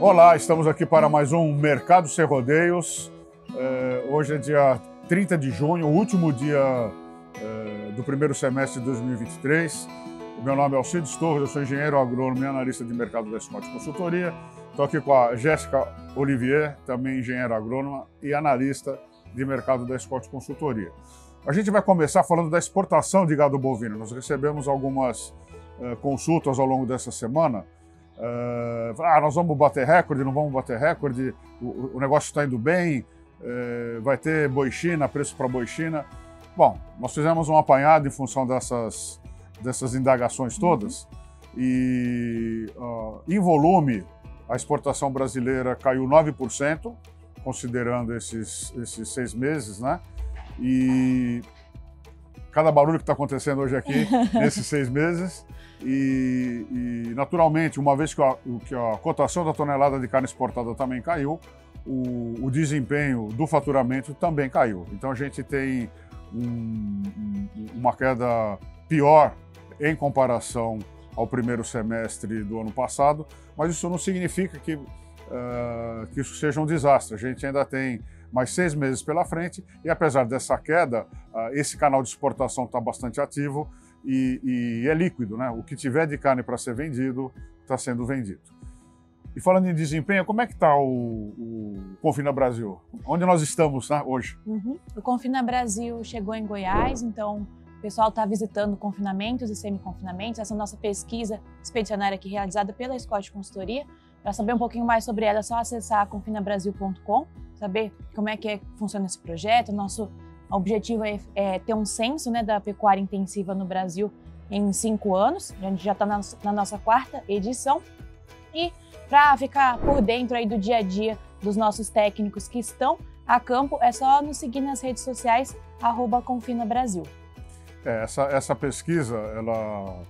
Olá, estamos aqui para mais um Mercado Sem Rodeios. É, hoje é dia 30 de junho, o último dia é, do primeiro semestre de 2023. O meu nome é Alcides Torres, eu sou engenheiro agrônomo e analista de mercado da Scott Consultoria. Estou aqui com a Jéssica Olivier, também engenheira agrônoma e analista de mercado da Scott Consultoria. A gente vai começar falando da exportação de gado bovino. Nós recebemos algumas uh, consultas ao longo dessa semana. Uh, ah, nós vamos bater recorde, não vamos bater recorde, o, o negócio está indo bem, uh, vai ter boi China, preço para boi China. Bom, nós fizemos um apanhado em função dessas, dessas indagações todas uhum. e, em volume, a exportação brasileira caiu 9%, considerando esses, esses seis meses, né? E cada barulho que está acontecendo hoje aqui, nesses seis meses. E, e, naturalmente, uma vez que a, que a, cotação da tonelada de carne exportada também caiu, o, o desempenho do faturamento também caiu. Então a gente tem um, uma queda pior em comparação ao primeiro semestre do ano passado, mas isso não significa que, uh, que isso seja um desastre. A gente ainda tem mais seis meses pela frente e, apesar dessa queda, uh, esse canal de exportação está bastante ativo e, e, é líquido. Né? O que tiver de carne para ser vendido está sendo vendido. E falando em desempenho, como é que está o, o, Confina Brasil? Onde nós estamos né, hoje? Uhum. O Confina Brasil chegou em Goiás, então o pessoal está visitando confinamentos e semi-confinamentos. Essa é nossa pesquisa expedicionária aqui realizada pela Scott Consultoria. Para saber um pouquinho mais sobre ela, é só acessar confinabrasil.com, saber como é que é, funciona esse projeto. Nosso objetivo é, é, ter um censo né, da pecuária intensiva no Brasil em cinco anos. A gente já está na, na, nossa quarta edição. E para ficar por dentro aí do dia a dia dos nossos técnicos que estão a campo, é só nos seguir nas redes sociais, arroba Confina Brasil. É, essa, essa pesquisa, ela,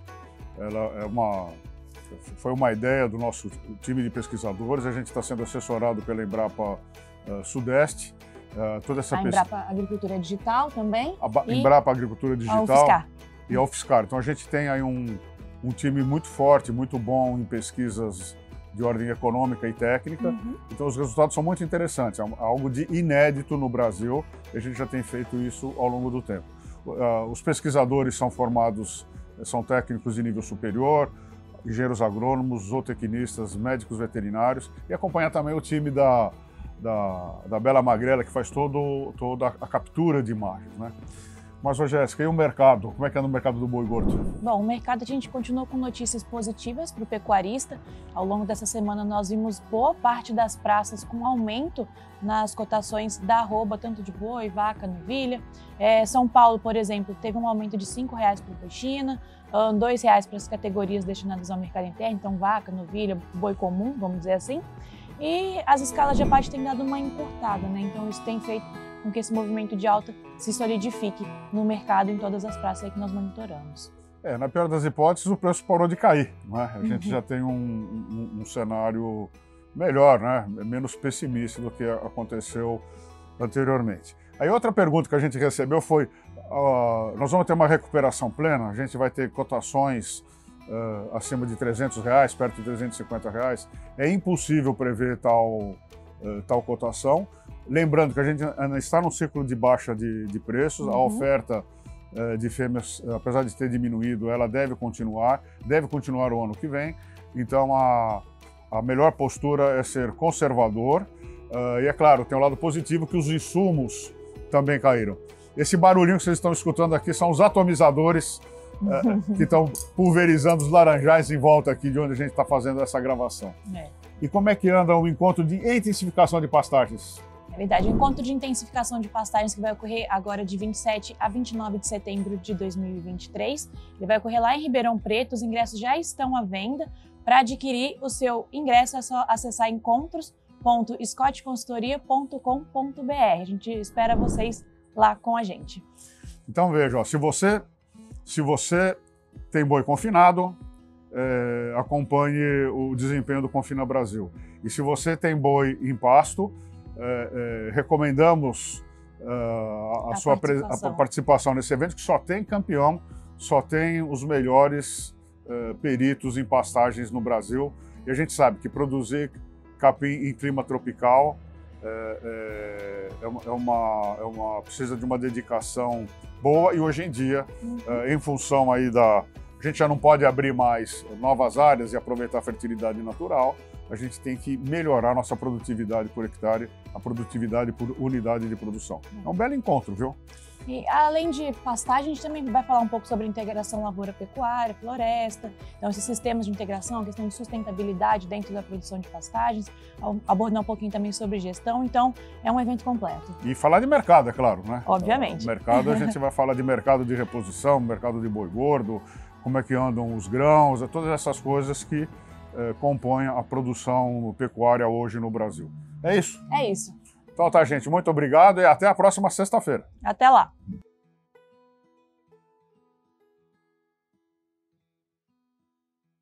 ela é uma, foi uma ideia do nosso time de pesquisadores. A gente está sendo assessorado pela Embrapa uh, Sudeste. Uh, toda essa a Embrapa Agricultura Digital também. A Embrapa Agricultura Digital. A UFSCar. E a UFSCar. Então a gente tem aí um, um time muito forte, muito bom em pesquisas de ordem econômica e técnica. Uhum. Então os resultados são muito interessantes. É algo de inédito no Brasil. E a gente já tem feito isso ao longo do tempo. Uh, os pesquisadores são formados, são técnicos de nível superior, engenheiros agrônomos, zootecnistas, médicos veterinários e acompanha também o time da, da, da Bela Magrela, que faz todo, toda a captura de imagens. Né? Mas, ô Jéssica, e o mercado? Como é que é no mercado do boi gordo? Bom, o mercado a gente continua com notícias positivas para o pecuarista. Ao longo dessa semana nós vimos boa parte das praças com aumento nas cotações da arroba, tanto de boi, vaca, novilha. É, São Paulo, por exemplo, teve um aumento de R$ reais para o boi R$ 2,00 para as categorias destinadas ao mercado interno, então vaca, novilha, boi comum, vamos dizer assim. E as escalas de abate têm dado uma encurtada, né? Então isso tem feito com que esse movimento de alta se solidifique no mercado em todas as praças que nós monitoramos. É, na pior das hipóteses, o preço parou de cair. Né? A gente uhum. já tem um, um, um, cenário melhor, né? menos pessimista do que aconteceu anteriormente. Aí outra pergunta que a gente recebeu foi, uh, nós vamos ter uma recuperação plena? A gente vai ter cotações uh, acima de 300 reais, perto de 350 reais? É impossível prever tal, uh, tal cotação. Lembrando que a gente ainda está num ciclo de baixa de, de preços, uhum. a oferta uh, de fêmeas, apesar de ter diminuído, ela deve continuar, deve continuar o ano que vem. Então a, a melhor postura é ser conservador. E é claro, tem o um lado positivo que os insumos também caíram. Esse barulhinho que vocês estão escutando aqui são os atomizadores uh, que estão pulverizando os laranjais em volta aqui de onde a gente está fazendo essa gravação. É. E como é que anda o encontro de intensificação de pastagens? verdade. O encontro de intensificação de pastagens que vai ocorrer agora de 27 a 29 de setembro de 2023. Ele vai ocorrer lá em Ribeirão Preto. Os ingressos já estão à venda. Para adquirir o seu ingresso é só acessar encontros.scottconsultoria.com.br. A gente espera vocês lá com a gente. Então veja, se você se você tem boi confinado, é, acompanhe o desempenho do Confina Brasil. E se você tem boi em pasto, é, é, recomendamos uh, a, a, sua participação. A participação nesse evento, que só tem campeão, só tem os melhores uh, peritos em pastagens no Brasil. E a gente sabe que produzir capim em clima tropical. É, é, é, uma, é, uma, é uma, precisa de uma dedicação boa e hoje em dia, uhum. é, em função aí da... A gente já não pode abrir mais novas áreas e aproveitar a fertilidade natural, a gente tem que melhorar nossa produtividade por hectare, a produtividade por unidade de produção. É um belo encontro, viu? E além de pastagem, a gente também vai falar um pouco sobre integração lavoura-pecuária, floresta, então esses sistemas de integração, a questão de sustentabilidade dentro da produção de pastagens, abordar um pouquinho também sobre gestão, então é um evento completo. E falar de mercado, é claro, né? Obviamente. O mercado, a gente vai falar de mercado de reposição, mercado de boi gordo, como é que andam os grãos, todas essas coisas que eh, compõem a produção pecuária hoje no Brasil. É isso? É isso. Então tá, gente, muito obrigado e até a próxima sexta-feira. Até lá.